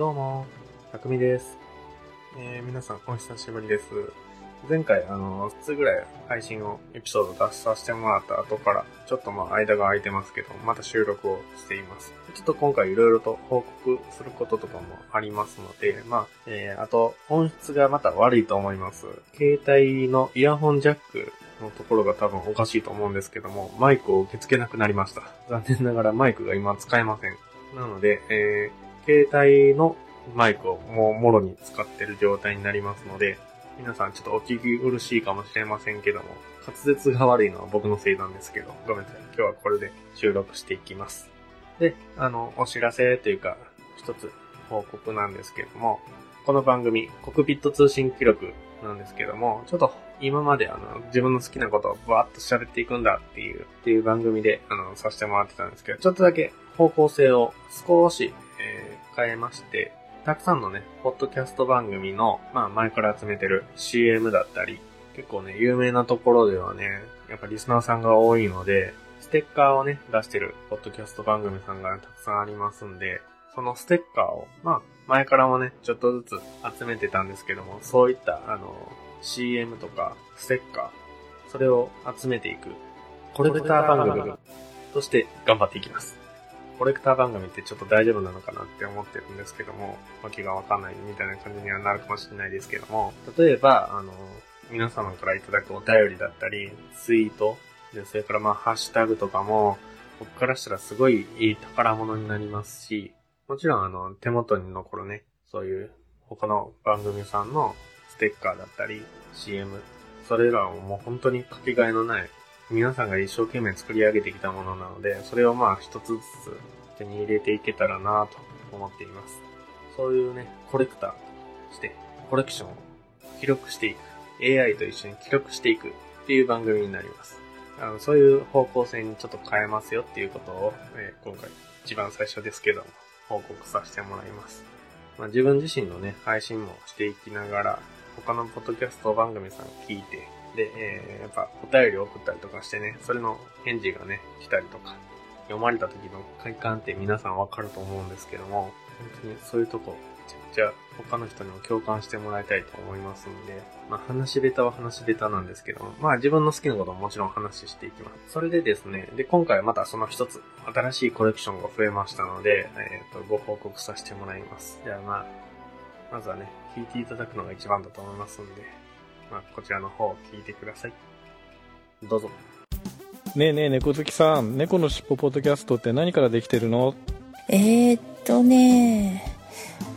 どうも、たくみです。えー、皆さんお久しぶりです。前回、あの、2つぐらい配信を、エピソード出させてもらった後から、ちょっとまあ間が空いてますけど、また収録をしています。ちょっと今回いろいろと報告することとかもありますので、まあ、えー、あと、音質がまた悪いと思います。携帯のイヤホンジャックのところが多分おかしいと思うんですけども、マイクを受け付けなくなりました。残念ながらマイクが今使えません。なので、えー、携帯のマイクをもうもろに使ってる状態になりますので、皆さんちょっとお聞き苦しいかもしれませんけども、滑舌が悪いのは僕のせいなんですけど、ごめんなさい。今日はこれで収録していきます。で、あの、お知らせというか、一つ報告なんですけども、この番組、コクピット通信記録なんですけども、ちょっと今まであの、自分の好きなことをバーッと喋っていくんだっていう、っていう番組で、あの、させてもらってたんですけど、ちょっとだけ方向性を少し、えー変えまして、たくさんのね、ポッドキャスト番組の、まあ前から集めてる CM だったり、結構ね、有名なところではね、やっぱリスナーさんが多いので、ステッカーをね、出してるポッドキャスト番組さんがたくさんありますんで、そのステッカーを、まあ、前からもね、ちょっとずつ集めてたんですけども、そういった、あの、CM とか、ステッカー、それを集めていく、コレクター番組として頑張っていきます。コレクター番組ってちょっと大丈夫なのかなって思ってるんですけども、わけがわかんないみたいな感じにはなるかもしれないですけども、例えば、あの、皆様からいただくお便りだったり、ツイート、で、それからまあ、ハッシュタグとかも、僕からしたらすごいいい宝物になりますし、もちろんあの、手元に残るね、そういう他の番組さんのステッカーだったり、CM、それらをもう本当にかけがえのない、皆さんが一生懸命作り上げてきたものなので、それをまあ一つずつ手に入れていけたらなと思っています。そういうね、コレクターとして、コレクションを記録していく。AI と一緒に記録していくっていう番組になります。あのそういう方向性にちょっと変えますよっていうことを、えー今回一番最初ですけども、報告させてもらいます。まあ、自分自身のね、配信もしていきながら、他のポッドキャスト番組さん聞いて、で、えーやっぱお便り送ったりとかしてね、それの返事がね、来たりとか、読まれた時の快感って皆さんわかると思うんですけども、本当にそういうとこ、めちゃくちゃ他の人にも共感してもらいたいと思いますんで、まあ話し下手は話し下手なんですけども、まあ自分の好きなことももちろん話していきます。それでですね、で、今回はまたその一つ、新しいコレクションが増えましたので、えっ、と、ご報告させてもらいます。じゃあまあ、まずはね、聞いていただくのが一番だと思いますんで、まあこちらの方を聞いてください。どうぞ。ねえねえ猫好きさん。猫のしっぽポッドキャストって何からできてるの？えー、っとね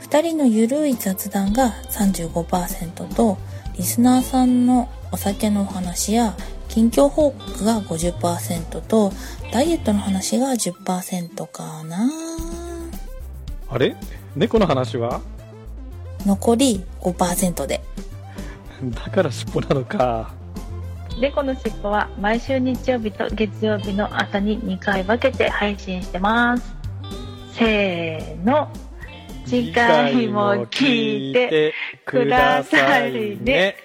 2人のゆるい雑談が35%とリスナーさんのお酒のお話や近況報告が50%とダイエットの話が10%かな。あれ？猫の話は？残り5%で だからしっぽなのか猫のしっぽは毎週日曜日と月曜日の朝に2回分けて配信してます。せーの。次回も聞いてくださいね。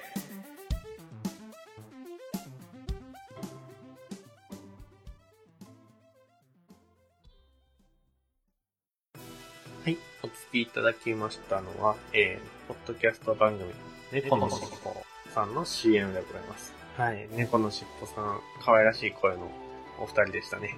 はい、お聞きいただきましたのは、えー、ポッドキャスト番組、猫のしっぽさんの CM でございます。はい、猫のしっぽさん、可愛らしい声のお二人でしたね。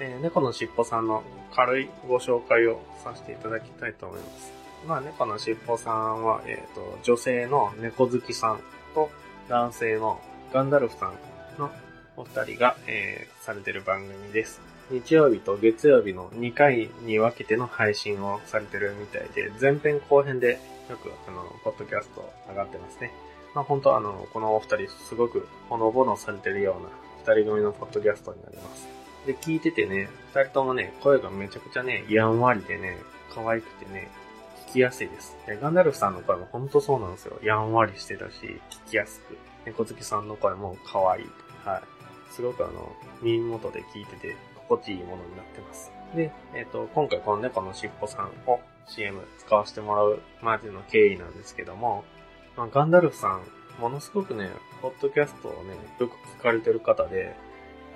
えー、猫のしっぽさんの軽いご紹介をさせていただきたいと思います。まあ、猫のしっぽさんは、えっ、と、女性の猫好きさんと男性のガンダルフさんのお二人が、えーされてる番組です。日曜日と月曜日の2回に分けての配信をされてるみたいで、前編後編でよくあの、ポッドキャスト上がってますね。まあ本当あの、このお二人すごくほのぼのされてるような二人組のポッドキャストになります。で、聞いててね、二人ともね、声がめちゃくちゃね、やんわりでね、可愛くてね、聞きやすいです。でガンダルフさんの声も本当そうなんですよ。やんわりしてたし、聞きやすく。猫好きさんの声も可愛い。はい。すごくあの、耳元で聞いてて心地いいものになってます。で、えっ、と、今回この猫のしっぽさんを CM 使わせてもらうマジの経緯なんですけども、まあ、ガンダルフさん、ものすごくね、ポッドキャストをね、よく聞かれてる方で、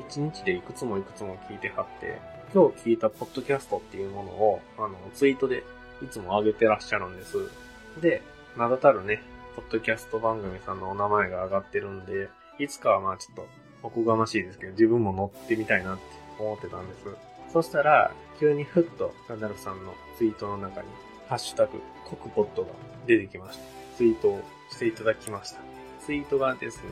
一日でいくつもいくつも聞いてはって、今日聞いたポッドキャストっていうものを、あの、ツイートでいつも上げてらっしゃるんです。で、名だたるね、ポッドキャスト番組さんのお名前が上がってるんで、いつかはまあちょっと、おこがましいですけど、自分も乗ってみたいなって思ってたんです。そしたら、急にふっとガンダルフさんのツイートの中に、ハッシュタグ、コクポットが出てきました。ツイートをしていただきました。ツイートがですね、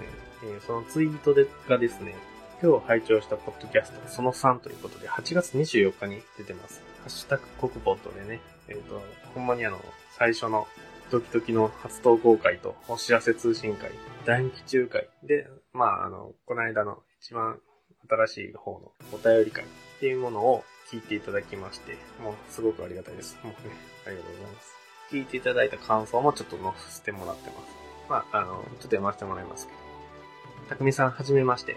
えそのツイートでがですね、今日拝聴したポッドキャストその3ということで、8月24日に出てます。ハッシュタグコクポットでね、えっ、と、ほんまにあの、最初のドキドキの初投稿会とお知らせ通信会、第2期中会で、まあ、あの、この間の一番新しい方のお便り会っていうものを聞いていただきまして、もうすごくありがたいです。もうね、ありがとうございます。聞いていただいた感想もちょっと載せてもらってます。まあ、あの、ちょっと読ませてもらいますけど。たくみさんはじめまして。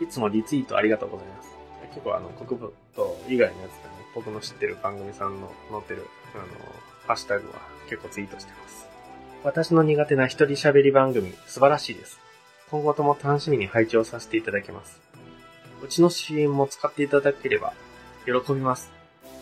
いつもリツイートありがとうございます。結構あの、国部と以外のやつでね、僕の知ってる番組さんの載ってる、あの、ハッシュタグは結構ツイートしてます。私の苦手な一人喋り番組、素晴らしいです。今後とも楽しみに拝聴させていただきます。うちの CM も使っていただければ、喜びます。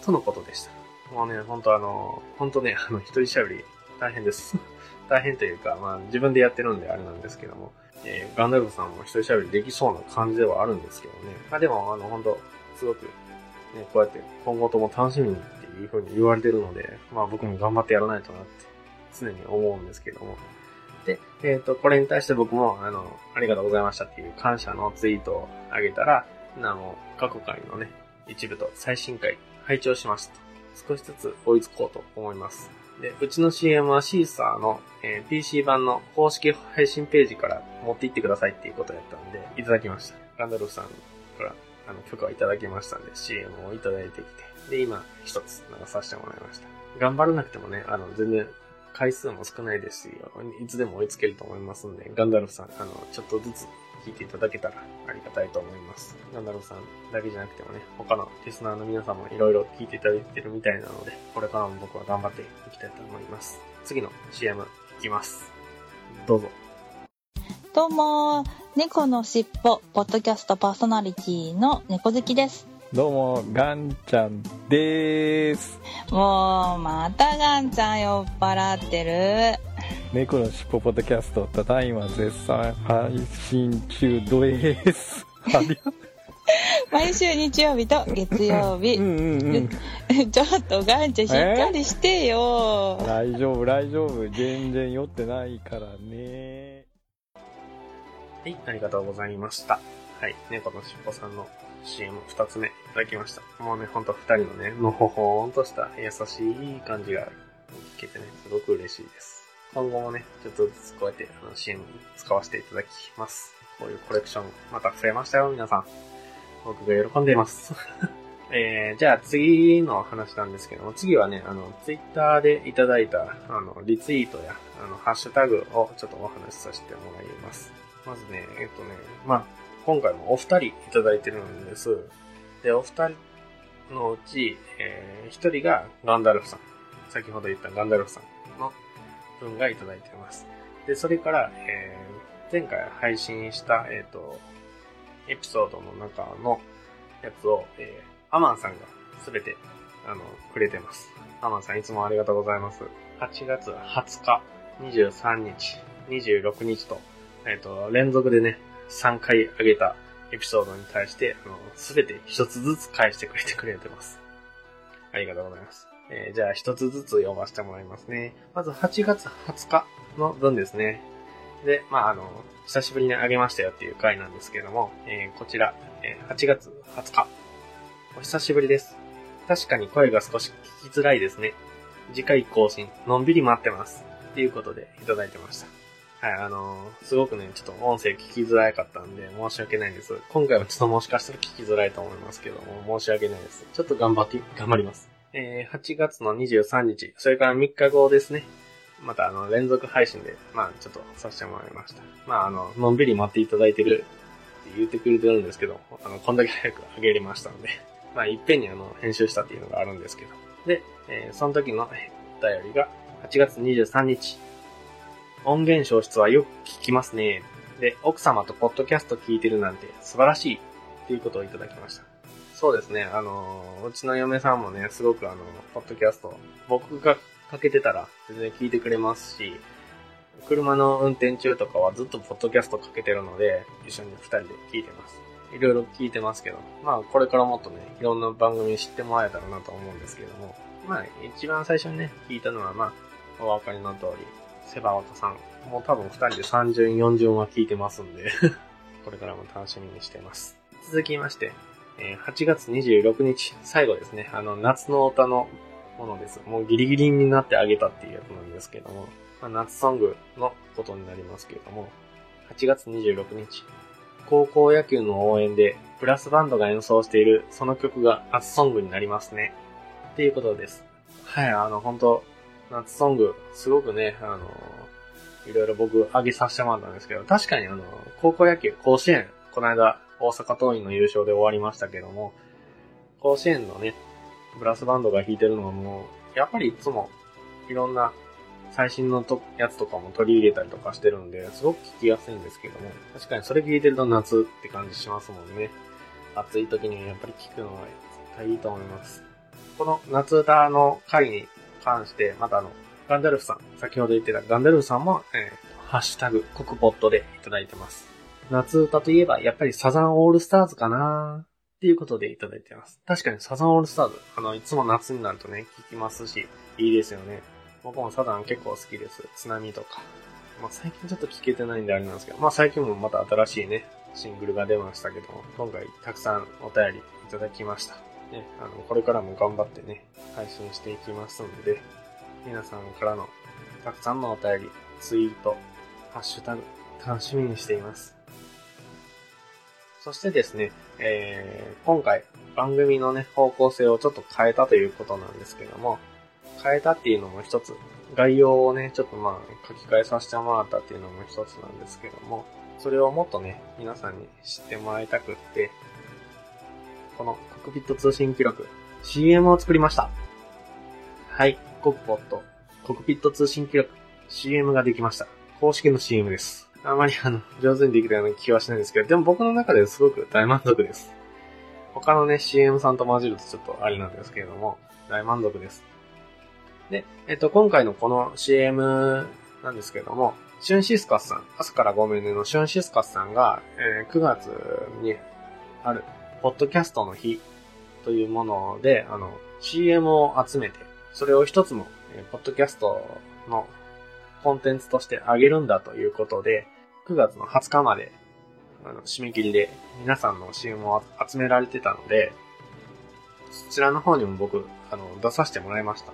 とのことでした。もうね、ほんとあの、ほんとね、あの、一人喋り、大変です。大変というか、まあ、自分でやってるんであれなんですけども、えーガンダルフさんも一人喋りできそうな感じではあるんですけどね。まあでも、あの、本当すごく、ね、こうやって今後とも楽しみにっていう風に言われてるので、まあ僕も頑張ってやらないとなって常に思うんですけども。で、えっ、と、これに対して僕も、あの、ありがとうございましたっていう感謝のツイートをあげたら、あの、過去回のね、一部と最新回、拝聴しました。少しずつ追いつこうと思います。で、うちの CM はシーサーの、えー PC 版の公式配信ページから持って行ってくださいっていうことやったんで、いただきました。ガンダルフさんからあの許可をいただきましたんで、CM をいただいてきて、で、今、一つ流させてもらいました。頑張らなくてもね、あの、全然、回数も少ないですし、いつでも追いつけると思いますんで、ガンダルフさん、あの、ちょっとずつ聞いていただけたらありがたいと思います。ガンダルフさんだけじゃなくてもね、他のリスナーの皆さんもいろいろ聞いていただいてるみたいなので、これからも僕は頑張っていきたいと思います。次の CM いきます。どうぞ。どうも、猫のしっぽ、ポッドキャストパーソナリティの猫好きです。どうも、ガンちゃんでーす。もう、またガンちゃん酔っ払ってる。猫のしっぽポッドキャスト、ただいま絶賛配信中です。ありが毎週日曜日と月曜日う。んうんうん。ちょっとガンちゃんしっかりしてよ。大丈夫、大丈夫。全然酔ってないからね。はい、ありがとうございました。はい、猫のしっぽさんの CM 二つ目いただきました。もうね、ほんと二人のね、のほほーんとした優しい感じが聞けてね、すごく嬉しいです。今後もね、ちょっとずつこうやってあの CM に使わせていただきます。こういうコレクションまた増えましたよ、皆さん。僕が喜んでいます。えー、じゃあ次の話なんですけども、次はね、あの、ツイッターでいただいた、あの、リツイートや、あの、ハッシュタグをちょっとお話しさせてもらいます。まずね、えっとね、まあ、今回もお二人いただいてるんです。で、お二人のうち、えー、一人がガンダルフさん。先ほど言ったガンダルフさんの分がいただいてます。で、それから、えー、前回配信した、えっ、と、エピソードの中のやつを、えー、アマンさんがすべて、あの、くれてます。アマンさんいつもありがとうございます。8月20日、23日、26日と、えっ、と、連続でね、3回上げたエピソードに対して、あの、すべて一つずつ返してくれてくれてます。ありがとうございます。えーじゃあ一つずつ読ませてもらいますね。まず8月20日の分ですね。で、まあ、あの、久しぶりにあげましたよっていう回なんですけども、えーこちら、えー8月20日。お久しぶりです。確かに声が少し聞きづらいですね。次回更新、のんびり待ってます。っていうことでいただいてました。はい、あのーすごくね、ちょっと音声聞きづらかったんで、申し訳ないです。今回はちょっともしかしたら聞きづらいと思いますけども、申し訳ないです。ちょっと頑張って、頑張ります。えー、8月の23日、それから3日後ですね。またあの、連続配信で、まあちょっとさせてもらいました。まああの、のんびり待っていただいてるって言ってくれてるんですけど、あの、こんだけ早く上げれましたので、まあいっぺんにあの、編集したっていうのがあるんですけど。で、えーその時のお便りが8月23日。音源消失はよく聞きますね。で、奥様とポッドキャスト聞いてるなんて素晴らしいっていうことをいただきました。そうですね、あの、うちの嫁さんもね、すごくあの、ポッドキャスト、僕がかけてたら全然聞いてくれますし、車の運転中とかはずっとポッドキャストかけてるので、一緒に二人で聞いてます。いろいろ聞いてますけど、まあこれからもっとね、いろんな番組知ってもらえたらなと思うんですけども、まあ一番最初にね、聞いたのはまあ、お分かりの通り、セバオタさん。もう多分二人で30、40は聞いてますんで これからも楽しみにしてます。続きまして、え8月26日、最後ですね、あの、夏の歌のものです。もうギリギリになってあげたっていうやつなんですけども、まあ、夏ソングのことになりますけれども、8月26日、高校野球の応援でブラスバンドが演奏しているその曲が夏ソングになりますね。っていうことです。はい、あの、本当夏ソング、すごくね、あの、いろいろ僕上げさせてもらったんですけど、確かにあの、高校野球、甲子園、この間、大阪桐蔭の優勝で終わりましたけども、甲子園のね、ブラスバンドが弾いてるのはもう、やっぱりいつも、いろんな最新のとやつとかも取り入れたりとかしてるんで、すごく聴きやすいんですけども、確かにそれ聴いてると夏って感じしますもんね。暑い時にやっぱり聴くのは絶対いいと思います。この夏歌の回に関して、またあの、ガンダルフさん、先ほど言ってたガンダルフさんも、えー、ハッシュタグ、コクポットでいただいてます。夏歌といえば、やっぱりサザンオールスターズかなっていうことでいただいてます。確かにサザンオールスターズ、あの、いつも夏になるとね、聞きますし、いいですよね。僕もサザン結構好きです。津波とか。まあ、最近ちょっと聞けてないんであれなんですけど、まあ最近もまた新しいね、シングルが出ましたけども、今回たくさんお便りいただきました。ね、あの、これからも頑張ってね、配信していきますので、皆さんからのたくさんのお便り、ツイート、ハッシュタグ、楽しみにしています。そしてですね、えー、今回番組のね、方向性をちょっと変えたということなんですけども、変えたっていうのも一つ、概要をね、ちょっとまあ書き換えさせてもらったっていうのも一つなんですけども、それをもっとね、皆さんに知ってもらいたくって、このコクピット通信記録、CM を作りました。はい。コクポット、コクピット通信記録、CM ができました。公式の CM です。あまりあの、上手にできたような気はしないんですけど、でも僕の中ですごく大満足です。他のね、CM さんと混じるとちょっとあれなんですけれども、大満足です。で、えっと、今回のこの CM なんですけれども、シュンシスカスさん、朝からごめんねのシュンシスカスさんが、えー、9月にある、ポッドキャストの日というもので、あの、CM を集めて、それを一つも、えー、ポッドキャストのコンテンツとしてあげるんだということで、9月の20日まで、あの、締め切りで皆さんの CM を集められてたので、そちらの方にも僕、あの、出させてもらいました。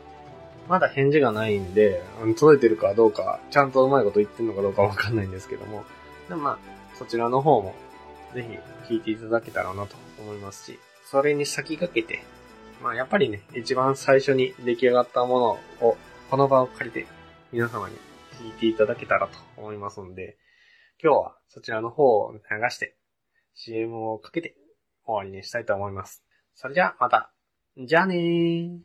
まだ返事がないんで、届いてるかどうか、ちゃんとうまいこと言ってるのかどうかわかんないんですけども、でもまあ、そちらの方も、ぜひ聞いていただけたらなと思いますし、それに先駆けて、まあやっぱりね、一番最初に出来上がったものを、この場を借りて皆様に聞いていただけたらと思いますので、今日はそちらの方を流して CM をかけて終わりにしたいと思います。それじゃあまた。じゃあねー。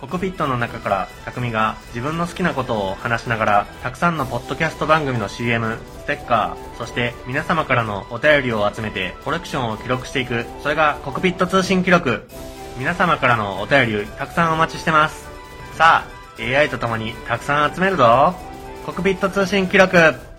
コクピットの中から匠が自分の好きなことを話しながらたくさんのポッドキャスト番組の CM、ステッカー、そして皆様からのお便りを集めてコレクションを記録していく、それがコクピット通信記録。皆様からのお便りたくさんお待ちしてます。さあ、AI とともにたくさん集めるぞ。コクピット通信記録。